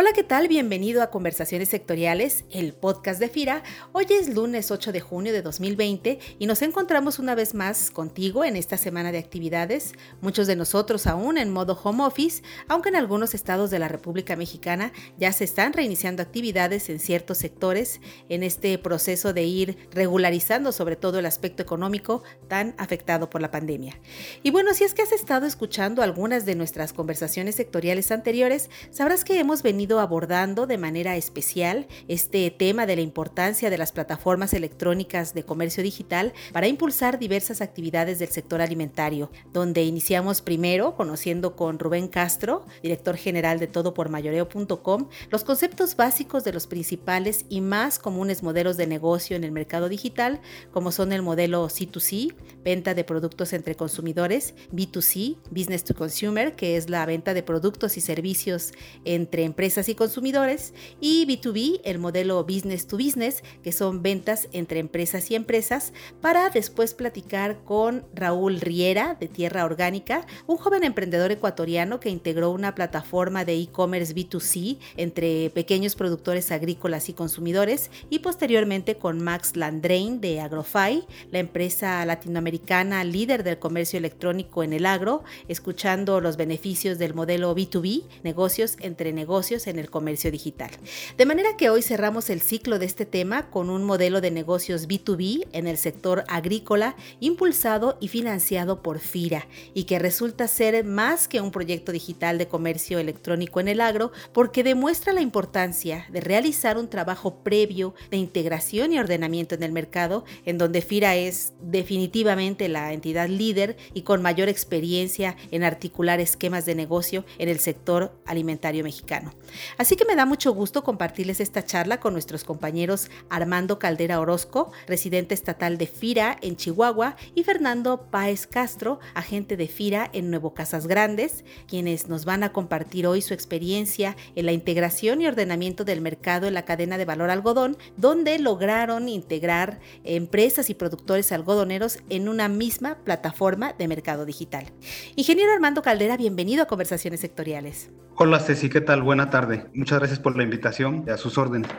Hola, ¿qué tal? Bienvenido a Conversaciones Sectoriales, el podcast de FIRA. Hoy es lunes 8 de junio de 2020 y nos encontramos una vez más contigo en esta semana de actividades, muchos de nosotros aún en modo home office, aunque en algunos estados de la República Mexicana ya se están reiniciando actividades en ciertos sectores en este proceso de ir regularizando sobre todo el aspecto económico tan afectado por la pandemia. Y bueno, si es que has estado escuchando algunas de nuestras conversaciones sectoriales anteriores, sabrás que hemos venido abordando de manera especial este tema de la importancia de las plataformas electrónicas de comercio digital para impulsar diversas actividades del sector alimentario, donde iniciamos primero conociendo con Rubén Castro, director general de todopormayoreo.com, los conceptos básicos de los principales y más comunes modelos de negocio en el mercado digital, como son el modelo C2C, venta de productos entre consumidores, B2C, Business to Consumer, que es la venta de productos y servicios entre empresas y consumidores, y B2B, el modelo business to business, que son ventas entre empresas y empresas, para después platicar con Raúl Riera de Tierra Orgánica, un joven emprendedor ecuatoriano que integró una plataforma de e-commerce B2C entre pequeños productores agrícolas y consumidores, y posteriormente con Max Landrain de Agrofy, la empresa latinoamericana líder del comercio electrónico en el agro, escuchando los beneficios del modelo B2B, negocios entre negocios en el comercio digital. De manera que hoy cerramos el ciclo de este tema con un modelo de negocios B2B en el sector agrícola impulsado y financiado por FIRA y que resulta ser más que un proyecto digital de comercio electrónico en el agro porque demuestra la importancia de realizar un trabajo previo de integración y ordenamiento en el mercado en donde FIRA es definitivamente la entidad líder y con mayor experiencia en articular esquemas de negocio en el sector alimentario mexicano. Así que me da mucho gusto compartirles esta charla con nuestros compañeros Armando Caldera Orozco, residente estatal de FIRA en Chihuahua, y Fernando Páez Castro, agente de FIRA en Nuevo Casas Grandes, quienes nos van a compartir hoy su experiencia en la integración y ordenamiento del mercado en la cadena de valor algodón, donde lograron integrar empresas y productores algodoneros en una misma plataforma de mercado digital. Ingeniero Armando Caldera, bienvenido a Conversaciones Sectoriales. Hola Ceci, ¿qué tal? Buena tarde. Muchas gracias por la invitación y a sus órdenes.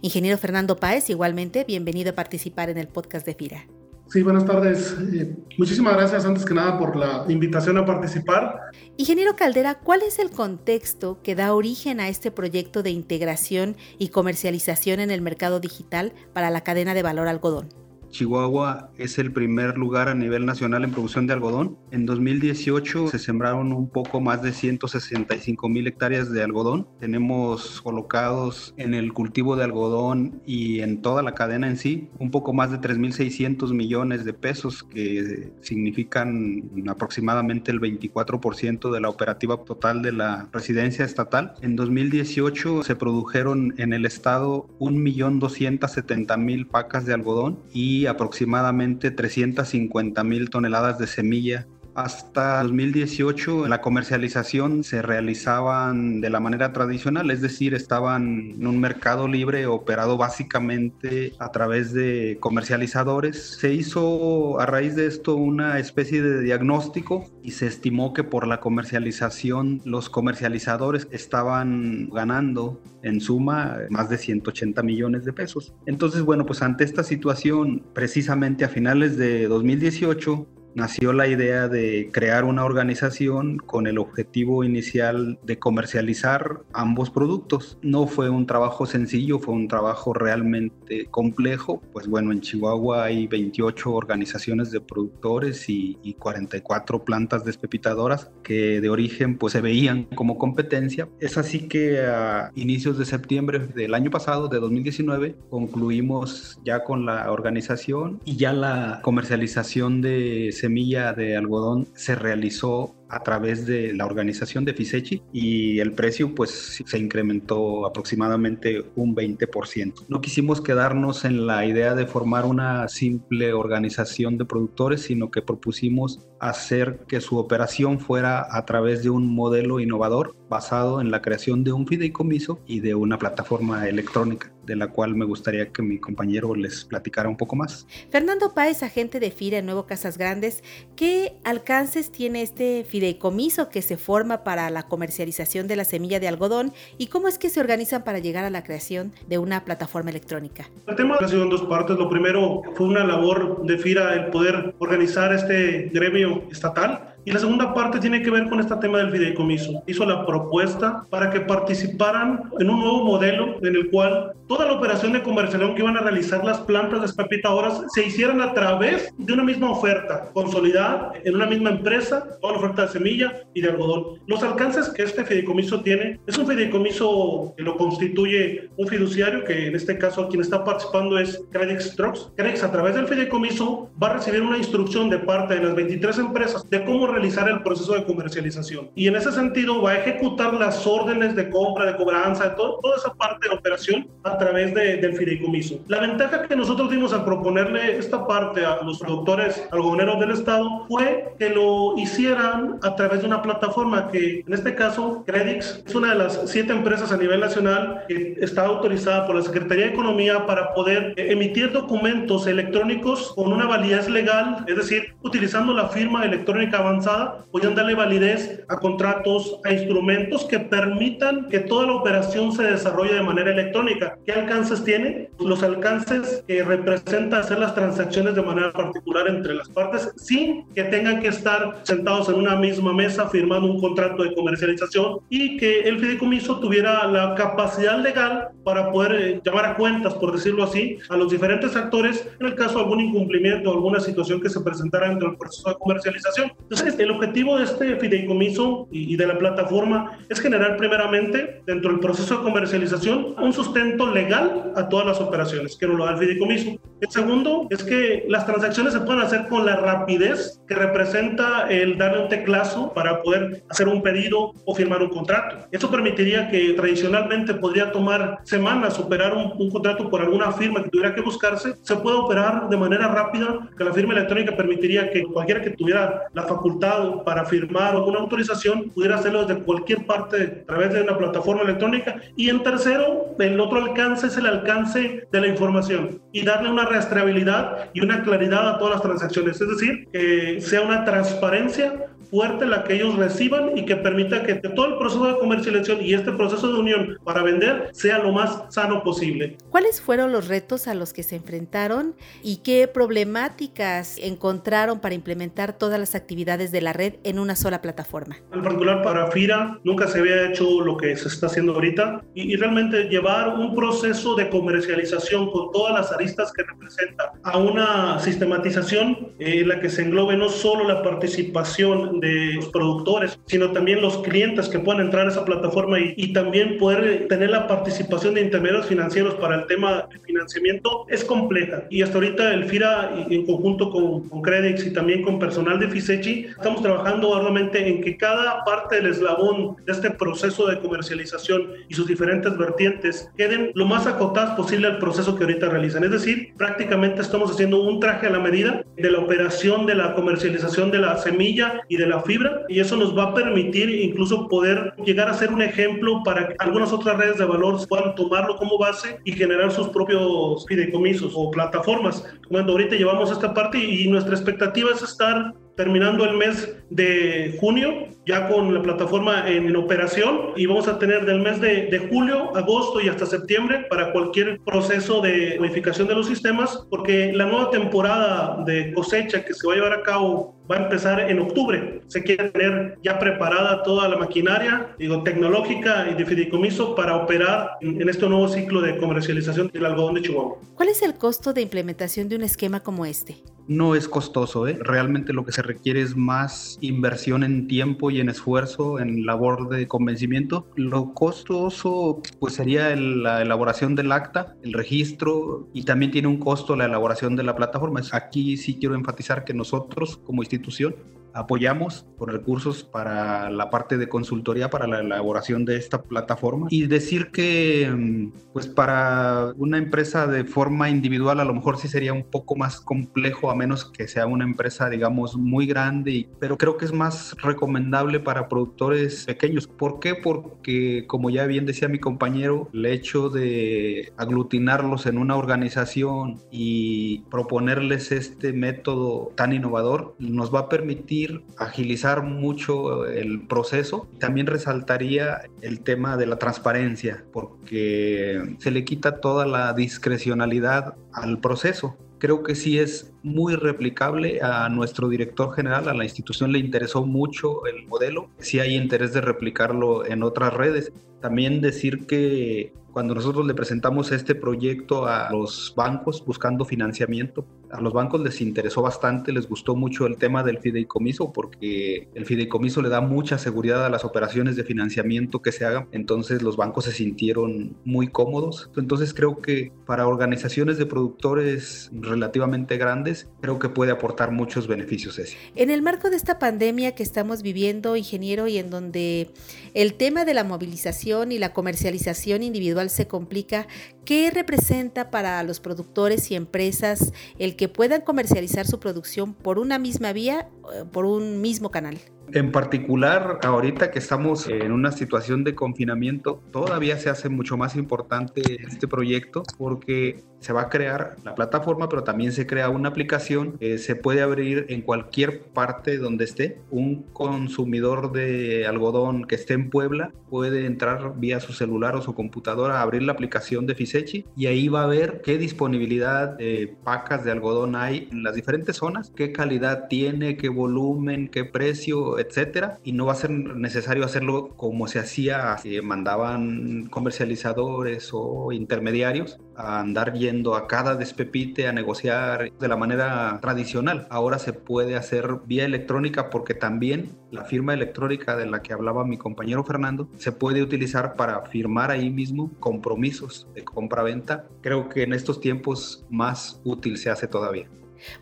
Ingeniero Fernando Páez, igualmente, bienvenido a participar en el podcast de FIRA. Sí, buenas tardes. Eh, muchísimas gracias antes que nada por la invitación a participar. Ingeniero Caldera, ¿cuál es el contexto que da origen a este proyecto de integración y comercialización en el mercado digital para la cadena de valor algodón? Chihuahua es el primer lugar a nivel nacional en producción de algodón. En 2018 se sembraron un poco más de 165 mil hectáreas de algodón. Tenemos colocados en el cultivo de algodón y en toda la cadena en sí un poco más de 3.600 millones de pesos que significan aproximadamente el 24% de la operativa total de la residencia estatal. En 2018 se produjeron en el estado 1.270.000 pacas de algodón y aproximadamente 350 mil toneladas de semilla hasta 2018 la comercialización se realizaban de la manera tradicional, es decir, estaban en un mercado libre operado básicamente a través de comercializadores. Se hizo a raíz de esto una especie de diagnóstico y se estimó que por la comercialización los comercializadores estaban ganando en suma más de 180 millones de pesos. Entonces, bueno, pues ante esta situación, precisamente a finales de 2018, nació la idea de crear una organización con el objetivo inicial de comercializar ambos productos. No fue un trabajo sencillo, fue un trabajo realmente complejo. Pues bueno, en Chihuahua hay 28 organizaciones de productores y, 44 plantas despepitadoras que de origen pues se veían como competencia. Es así que a inicios de septiembre del año pasado, de 2019, concluimos ya con la organización y ya la comercialización de semilla de algodón se realizó a través de la organización de Fisechi y el precio pues se incrementó aproximadamente un 20%. No quisimos quedarnos en la idea de formar una simple organización de productores, sino que propusimos hacer que su operación fuera a través de un modelo innovador basado en la creación de un fideicomiso y de una plataforma electrónica. De la cual me gustaría que mi compañero les platicara un poco más. Fernando Páez, agente de FIRA en Nuevo Casas Grandes, ¿qué alcances tiene este fideicomiso que se forma para la comercialización de la semilla de algodón y cómo es que se organizan para llegar a la creación de una plataforma electrónica? El tema ha sido en dos partes. Lo primero fue una labor de FIRA el poder organizar este gremio estatal y la segunda parte tiene que ver con este tema del fideicomiso. Hizo la propuesta para que participaran en un nuevo modelo en el cual toda la operación de comercialización que iban a realizar las plantas despepitadoras se hicieran a través de una misma oferta, consolidada en una misma empresa, toda la oferta de semilla y de algodón. Los alcances que este fideicomiso tiene es un fideicomiso que lo constituye un fiduciario, que en este caso quien está participando es Credix Trucks. Credix a través del fideicomiso va a recibir una instrucción de parte de las 23 empresas de cómo realizar el proceso de comercialización. Y en ese sentido va a ejecutar las órdenes de compra, de cobranza, de todo, toda esa parte de operación a través de, del fideicomiso. La ventaja que nosotros dimos al proponerle esta parte a los productores algodoneros del Estado fue que lo hicieran a través de una plataforma que en este caso Credix es una de las siete empresas a nivel nacional que está autorizada por la Secretaría de Economía para poder emitir documentos electrónicos con una validez legal, es decir, utilizando la firma electrónica avanzada puedan darle validez a contratos, a instrumentos que permitan que toda la operación se desarrolle de manera electrónica. ¿Qué alcances tiene? Los alcances que representa hacer las transacciones de manera particular entre las partes sin que tengan que estar sentados en una misma mesa firmando un contrato de comercialización y que el fideicomiso tuviera la capacidad legal para poder eh, llamar a cuentas, por decirlo así, a los diferentes actores en el caso de algún incumplimiento o alguna situación que se presentara dentro del proceso de comercialización. Entonces, el objetivo de este fideicomiso y de la plataforma es generar primeramente, dentro del proceso de comercialización, un sustento legal a todas las operaciones, que no lo da el fideicomiso. El segundo es que las transacciones se puedan hacer con la rapidez que representa el darle un teclazo para poder hacer un pedido o firmar un contrato. Eso permitiría que tradicionalmente podría tomar semanas operar un, un contrato por alguna firma que tuviera que buscarse, se puede operar de manera rápida, que la firma electrónica permitiría que cualquiera que tuviera la facultad para firmar alguna autorización pudiera hacerlo desde cualquier parte a través de una plataforma electrónica. Y en tercero, el otro alcance es el alcance de la información y darle una rastreabilidad y una claridad a todas las transacciones. Es decir, que sea una transparencia fuerte la que ellos reciban y que permita que todo el proceso de comercialización y este proceso de unión para vender sea lo más sano posible. ¿Cuáles fueron los retos a los que se enfrentaron y qué problemáticas encontraron para implementar todas las actividades de la red en una sola plataforma? En particular para FIRA nunca se había hecho lo que se está haciendo ahorita y, realmente llevar un proceso de comercialización con todas las aristas que representa a una sistematización en la que se englobe no solo la participación de los productores, sino también los clientes que puedan entrar a esa plataforma y, y también poder tener la participación de intermediarios financieros para el tema de financiamiento es compleja. Y hasta ahorita el FIRA, en conjunto con, con Credix y también con personal de FISECHI, estamos trabajando arduamente en que cada parte del eslabón de este proceso de comercialización y sus diferentes vertientes queden lo más acotadas posible al proceso que ahorita realizan. Es decir, prácticamente estamos haciendo un traje a la medida de la operación de la comercialización de la semilla y de la fibra y eso nos va a permitir incluso poder llegar a ser un ejemplo para que algunas otras redes de valor puedan tomarlo como base y generar sus propios fideicomisos o plataformas. Bueno, ahorita llevamos esta parte y nuestra expectativa es estar terminando el mes de junio, ya con la plataforma en, operación, y vamos a tener del mes de, julio, agosto y hasta septiembre para cualquier proceso de modificación de los sistemas, porque la nueva temporada de cosecha que se va a llevar a cabo va a empezar en octubre. Se quiere tener ya preparada toda la maquinaria, digo, tecnológica y de fideicomiso para operar en, en este nuevo ciclo de comercialización del algodón de Chihuahua. ¿Cuál es el costo de implementación de un esquema como este? No es costoso. ¿eh? Realmente lo que se requiere es más inversión en tiempo y en esfuerzo, en labor de convencimiento. Lo costoso pues sería la elaboración del acta, el registro y también tiene un costo la elaboración de la plataforma. Aquí sí quiero enfatizar que nosotros como institución apoyamos con recursos para la parte de consultoría para la elaboración de esta plataforma y decir que mm, pues para una empresa de forma individual a lo mejor sí sería un poco más complejo a menos que sea una empresa digamos muy grande, pero creo que es más recomendable para productores pequeños. ¿Por qué? Porque como ya bien decía mi compañero, el hecho de aglutinarlos en una organización y proponerles este método tan innovador nos va a permitir agilizar mucho el proceso. También resaltaría el tema de la transparencia, porque se le quita toda la discrecionalidad al proceso creo que sí es muy replicable. A nuestro director general, a la institución le interesó mucho el modelo. Sí hay interés de replicarlo en otras redes. También decir que cuando nosotros le presentamos este proyecto a los bancos buscando financiamiento, a los bancos les interesó bastante, les gustó mucho el tema del fideicomiso porque el fideicomiso le da mucha seguridad a las operaciones de financiamiento que se hagan, entonces los bancos se sintieron muy cómodos. Entonces creo que para organizaciones de productores relativamente grandes, creo que puede aportar muchos beneficios ese. En el marco de esta pandemia que estamos viviendo, ingeniero, y en donde el tema de la movilización y la comercialización individual se complica, ¿qué representa para los productores y empresas el que puedan comercializar su producción por una misma vía, eh, por un mismo canal? En particular, ahorita que estamos en una situación de confinamiento, todavía se hace mucho más importante este proyecto porque se va a crear la plataforma, pero también se crea una aplicación que se puede abrir en cualquier parte donde esté. Un consumidor de algodón que esté en Puebla puede entrar vía su celular o su computadora a abrir la aplicación de Fisechi y ahí va a ver qué disponibilidad de pacas de algodón hay en las diferentes zonas, qué calidad tiene, qué volumen, qué precio, etcétera. Y no va a ser necesario hacerlo como se hacía, mandaban comercializadores o intermediarios a andar yendo a cada despepite a negociar de la manera tradicional. Ahora se puede hacer vía electrónica porque también la firma electrónica de la que hablaba mi compañero Fernando se puede utilizar para firmar ahí mismo compromisos de compra-venta. Creo que en estos tiempos más útil se hace todavía.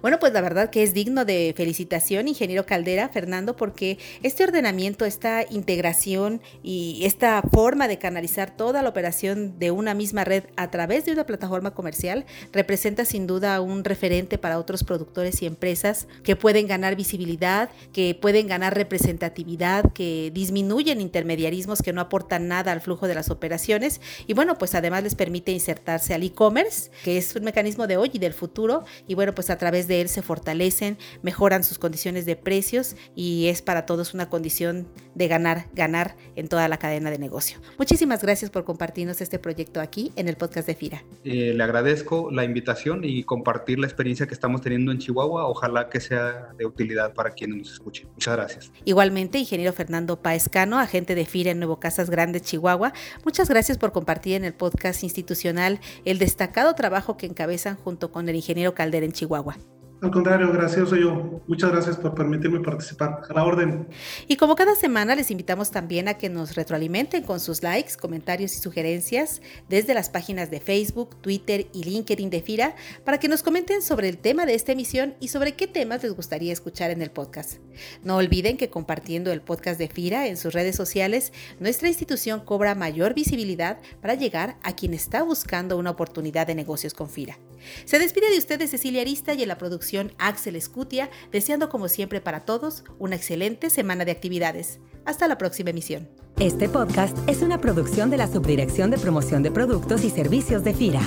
Bueno, pues la verdad que es digno de felicitación, ingeniero Caldera, Fernando, porque este ordenamiento, esta integración y esta forma de canalizar toda la operación de una misma red a través de una plataforma comercial representa sin duda un referente para otros productores y empresas que pueden ganar visibilidad, que pueden ganar representatividad, que disminuyen intermediarismos que no aportan nada al flujo de las operaciones. Y bueno, pues además les permite insertarse al e-commerce, que es un mecanismo de hoy y del futuro. Y bueno, pues a través través de él se fortalecen, mejoran sus condiciones de precios y es para todos una condición de ganar, ganar en toda la cadena de negocio. Muchísimas gracias por compartirnos este proyecto aquí en el podcast de FIRA. Eh, le agradezco la invitación y compartir la experiencia que estamos teniendo en Chihuahua. Ojalá que sea de utilidad para quienes nos escuchen. Muchas gracias. Igualmente, ingeniero Fernando Paescano, agente de FIRA en Nuevo Casas Grandes, Chihuahua. Muchas gracias por compartir en el podcast institucional el destacado trabajo que encabezan junto con el ingeniero Caldera en Chihuahua. Al contrario, gracioso yo. Muchas gracias por permitirme participar. A la orden. Y como cada semana, les invitamos también a que nos retroalimenten con sus likes, comentarios y sugerencias desde las páginas de Facebook, Twitter y LinkedIn de FIRA para que nos comenten sobre el tema de esta emisión y sobre qué temas les gustaría escuchar en el podcast. No olviden que compartiendo el podcast de FIRA en sus redes sociales, nuestra institución cobra mayor visibilidad para llegar a quien está buscando una oportunidad de negocios con FIRA. Se despide de ustedes Cecilia Arista y en la producción Axel Escutia, deseando como siempre para todos una excelente semana de actividades. Hasta la próxima emisión. Este podcast es una producción de la Subdirección de Promoción de Productos y Servicios de FIRA.